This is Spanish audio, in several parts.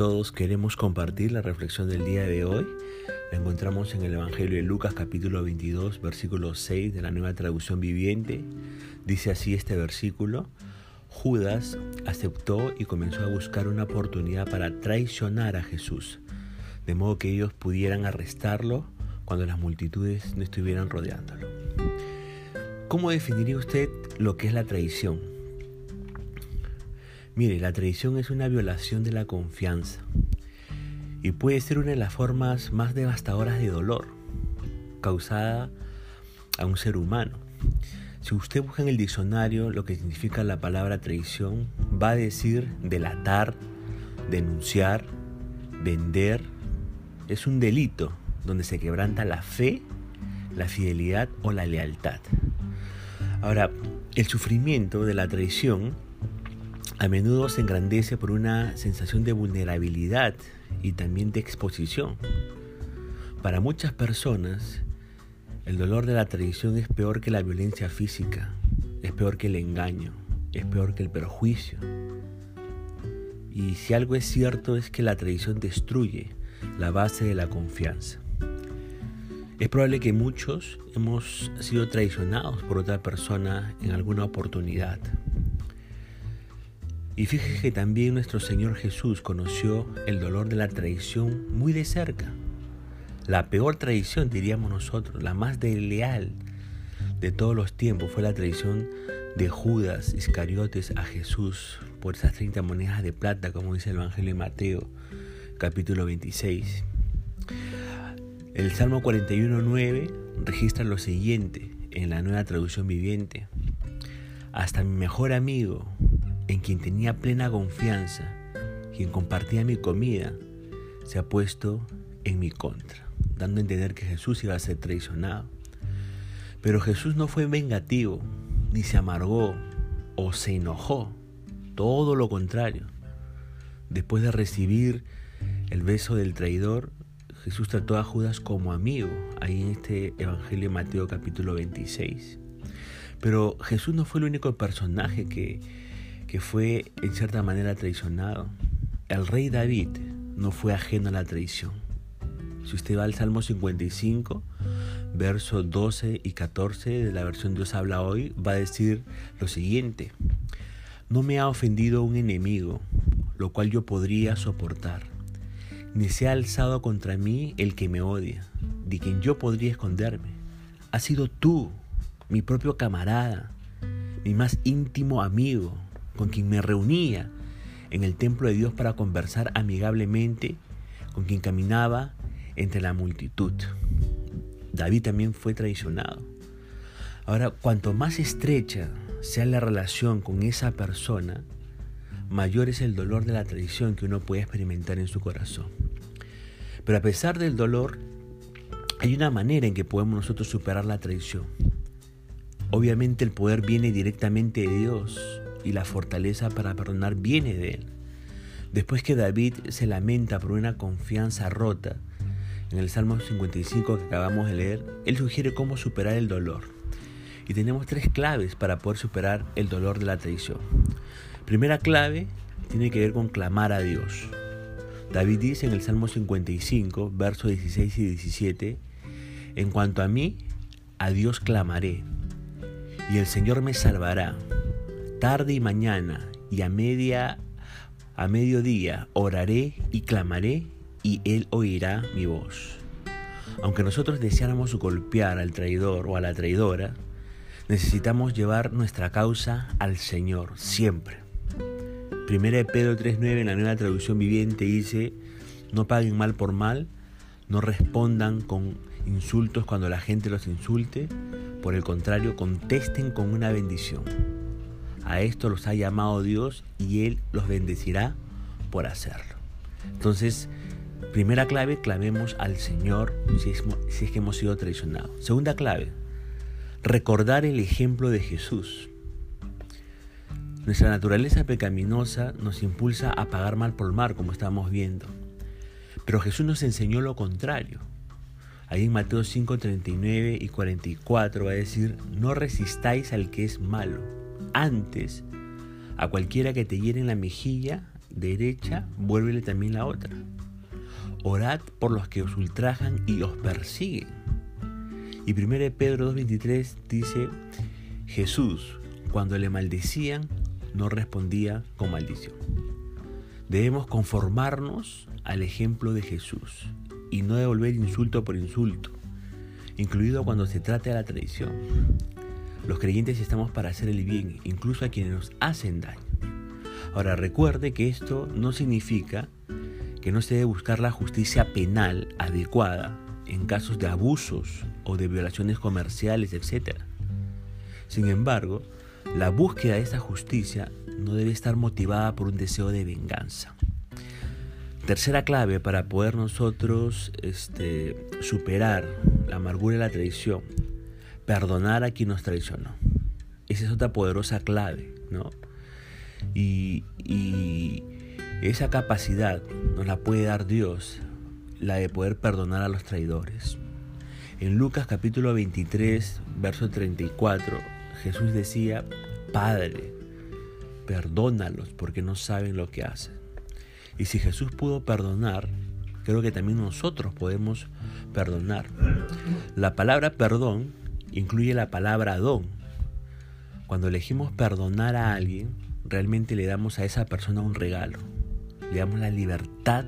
todos, queremos compartir la reflexión del día de hoy. La encontramos en el Evangelio de Lucas capítulo 22, versículo 6 de la nueva traducción viviente. Dice así este versículo. Judas aceptó y comenzó a buscar una oportunidad para traicionar a Jesús, de modo que ellos pudieran arrestarlo cuando las multitudes no estuvieran rodeándolo. ¿Cómo definiría usted lo que es la traición? Mire, la traición es una violación de la confianza y puede ser una de las formas más devastadoras de dolor causada a un ser humano. Si usted busca en el diccionario lo que significa la palabra traición, va a decir delatar, denunciar, vender. Es un delito donde se quebranta la fe, la fidelidad o la lealtad. Ahora, el sufrimiento de la traición a menudo se engrandece por una sensación de vulnerabilidad y también de exposición. Para muchas personas, el dolor de la traición es peor que la violencia física, es peor que el engaño, es peor que el perjuicio. Y si algo es cierto es que la traición destruye la base de la confianza. Es probable que muchos hemos sido traicionados por otra persona en alguna oportunidad. Y fíjese que también nuestro Señor Jesús conoció el dolor de la traición muy de cerca. La peor traición, diríamos nosotros, la más desleal de todos los tiempos, fue la traición de Judas Iscariotes a Jesús por esas 30 monedas de plata, como dice el Evangelio de Mateo, capítulo 26. El Salmo 41.9 registra lo siguiente en la nueva traducción viviente. Hasta mi mejor amigo, en quien tenía plena confianza, quien compartía mi comida, se ha puesto en mi contra, dando a entender que Jesús iba a ser traicionado. Pero Jesús no fue vengativo, ni se amargó o se enojó, todo lo contrario. Después de recibir el beso del traidor, Jesús trató a Judas como amigo, ahí en este Evangelio de Mateo capítulo 26. Pero Jesús no fue el único personaje que que fue en cierta manera traicionado. El rey David no fue ajeno a la traición. Si usted va al Salmo 55, versos 12 y 14 de la versión Dios habla hoy, va a decir lo siguiente. No me ha ofendido un enemigo, lo cual yo podría soportar, ni se ha alzado contra mí el que me odia, de quien yo podría esconderme. Ha sido tú, mi propio camarada, mi más íntimo amigo, con quien me reunía en el templo de Dios para conversar amigablemente, con quien caminaba entre la multitud. David también fue traicionado. Ahora, cuanto más estrecha sea la relación con esa persona, mayor es el dolor de la traición que uno puede experimentar en su corazón. Pero a pesar del dolor, hay una manera en que podemos nosotros superar la traición. Obviamente el poder viene directamente de Dios, y la fortaleza para perdonar viene de Él. Después que David se lamenta por una confianza rota, en el Salmo 55 que acabamos de leer, Él sugiere cómo superar el dolor. Y tenemos tres claves para poder superar el dolor de la traición. Primera clave tiene que ver con clamar a Dios. David dice en el Salmo 55, versos 16 y 17, En cuanto a mí, a Dios clamaré, y el Señor me salvará tarde y mañana y a media a mediodía oraré y clamaré y él oirá mi voz. Aunque nosotros deseáramos golpear al traidor o a la traidora, necesitamos llevar nuestra causa al Señor siempre. Primera de Pedro 3.9 en la nueva traducción viviente dice, no paguen mal por mal, no respondan con insultos cuando la gente los insulte, por el contrario, contesten con una bendición. A esto los ha llamado Dios y Él los bendecirá por hacerlo. Entonces, primera clave, clamemos al Señor si es, que hemos sido traicionados. Segunda clave, recordar el ejemplo de Jesús. Nuestra naturaleza pecaminosa nos impulsa a pagar mal por mal, como estamos viendo. Pero Jesús nos enseñó lo contrario. Ahí en Mateo 5, 39 y 44 va a decir, no resistáis al que es malo antes, a cualquiera que te hiere en la mejilla, derecha, vuélvele también la otra. Orad por los que os ultrajan y os persiguen. Y 1 Pedro 2.23 dice, Jesús, cuando le maldecían, no respondía con maldición. Debemos conformarnos al ejemplo de Jesús y no devolver insulto por insulto, incluido cuando se trate de la traición. Los creyentes estamos para hacer el bien, incluso a quienes nos hacen daño. Ahora recuerde que esto no significa que no se debe buscar la justicia penal adecuada en casos de abusos o de violaciones comerciales, etc. Sin embargo, la búsqueda de esa justicia no debe estar motivada por un deseo de venganza. Tercera clave para poder nosotros este, superar la amargura y la traición, perdonar a quien nos traicionó. Esa es otra poderosa clave, ¿no? Y, y esa capacidad nos la puede dar Dios, la de poder perdonar a los traidores. En Lucas capítulo 23, verso 34, Jesús decía, Padre, perdónalos porque no saben lo que hacen. Y si Jesús pudo perdonar, creo que también nosotros podemos perdonar. La palabra perdón incluye la palabra don. Cuando elegimos perdonar a alguien, realmente le damos a esa persona un regalo. Le damos la libertad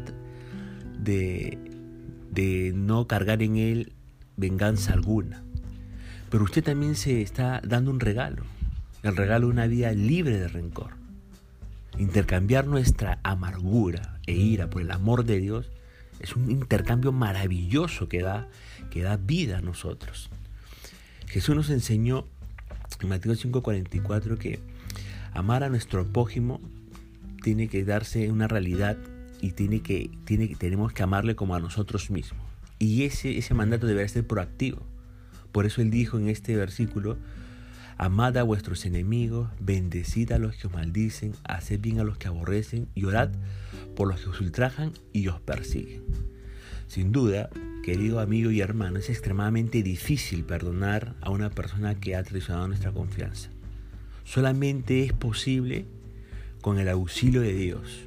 de, de no cargar en él venganza alguna. Pero usted también se está dando un regalo, el regalo de una vida libre de rencor. Intercambiar nuestra amargura e ira por el amor de Dios es un intercambio maravilloso que da, que da vida a nosotros. Jesús nos enseñó en Mateo 5:44 que amar a nuestro prójimo tiene que darse una realidad y tiene que, tenemos que amarle como a nosotros mismos. Y ese, ese mandato debe ser proactivo. Por eso él dijo en este versículo, Amad a vuestros enemigos, bendecid a los que os maldicen, haced bien a los que aborrecen y orad por los que os ultrajan y os persiguen. Sin duda, querido amigo y hermano, es extremadamente difícil perdonar a una persona que ha traicionado nuestra confianza. Solamente es posible con el auxilio de Dios.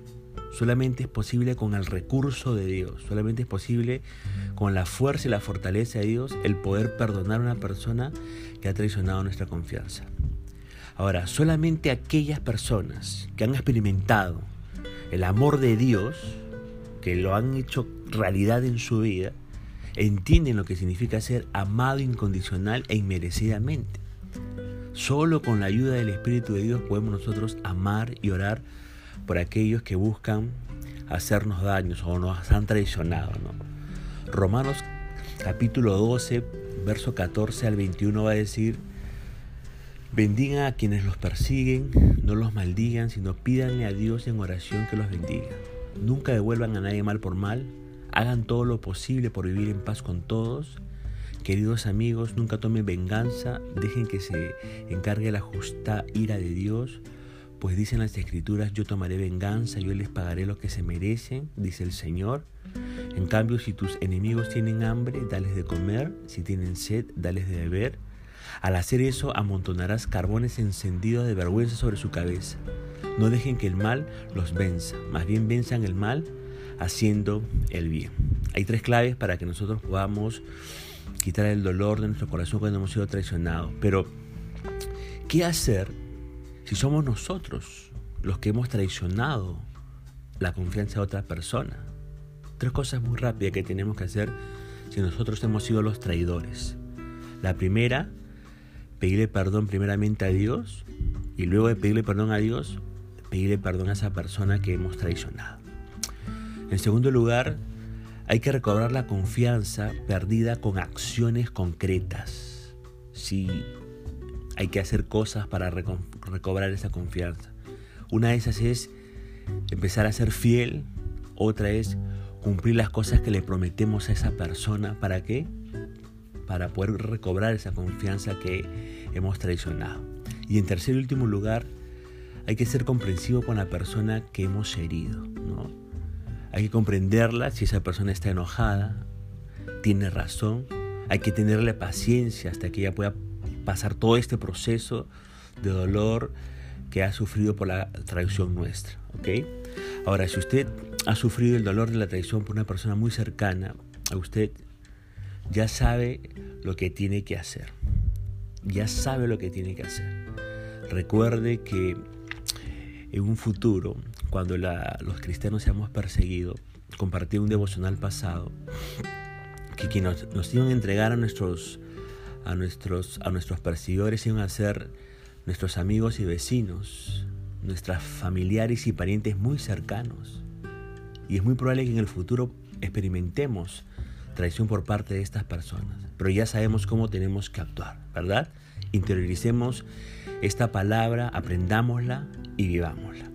Solamente es posible con el recurso de Dios. Solamente es posible con la fuerza y la fortaleza de Dios el poder perdonar a una persona que ha traicionado nuestra confianza. Ahora, solamente aquellas personas que han experimentado el amor de Dios, que lo han hecho realidad en su vida, entienden lo que significa ser amado incondicional e inmerecidamente. Solo con la ayuda del Espíritu de Dios podemos nosotros amar y orar por aquellos que buscan hacernos daños o nos han traicionado. Romanos capítulo 12, verso 14 al 21 va a decir, bendigan a quienes los persiguen, no los maldigan, sino pídanle a Dios en oración que los bendiga. Nunca devuelvan a nadie mal por mal, hagan todo lo posible por vivir en paz con todos. Queridos amigos, nunca tomen venganza, dejen que se encargue la justa ira de Dios pues dicen las escrituras, yo tomaré venganza, yo les pagaré lo que se merecen, dice el Señor. En cambio, si tus enemigos tienen hambre, dales de comer, si tienen sed, dales de beber. Al hacer eso, amontonarás carbones encendidos de vergüenza sobre su cabeza. No dejen que el mal los venza, más bien venzan el mal haciendo el bien. Hay tres claves para que nosotros podamos quitar el dolor de nuestro corazón cuando hemos sido traicionados. Pero, ¿qué hacer si somos nosotros los que hemos traicionado la confianza de otra persona. Tres cosas muy rápidas que tenemos que hacer si nosotros hemos sido los traidores. La primera, pedirle perdón primeramente a Dios y luego de pedirle perdón a Dios, pedirle perdón a esa persona que hemos traicionado. En segundo lugar, hay que recobrar la confianza perdida con acciones concretas. Si hay que hacer cosas para recobrar esa confianza. Una de esas es empezar a ser fiel, otra es cumplir las cosas que le prometemos a esa persona. ¿Para qué? Para poder recobrar esa confianza que hemos traicionado. Y en tercer y último lugar, hay que ser comprensivo con la persona que hemos herido. ¿no? Hay que comprenderla si esa persona está enojada, tiene razón. Hay que tenerle paciencia hasta que ella pueda pasar todo este proceso de dolor que ha sufrido por la traición nuestra. ¿ok? Ahora, si usted ha sufrido el dolor de la traición por una persona muy cercana a usted, ya sabe lo que tiene que hacer. Ya sabe lo que tiene que hacer. Recuerde que en un futuro, cuando los cristianos seamos perseguidos, compartí un devocional pasado que quienes nos, iban a entregar a nuestros, a nuestros, a nuestros perseguidores iban a ser nuestros amigos y vecinos, nuestros familiares y parientes muy cercanos. Y es muy probable que en el futuro experimentemos traición por parte de estas personas. Pero ya sabemos cómo tenemos que actuar, ¿verdad? Interioricemos esta palabra, aprendámosla y vivámosla.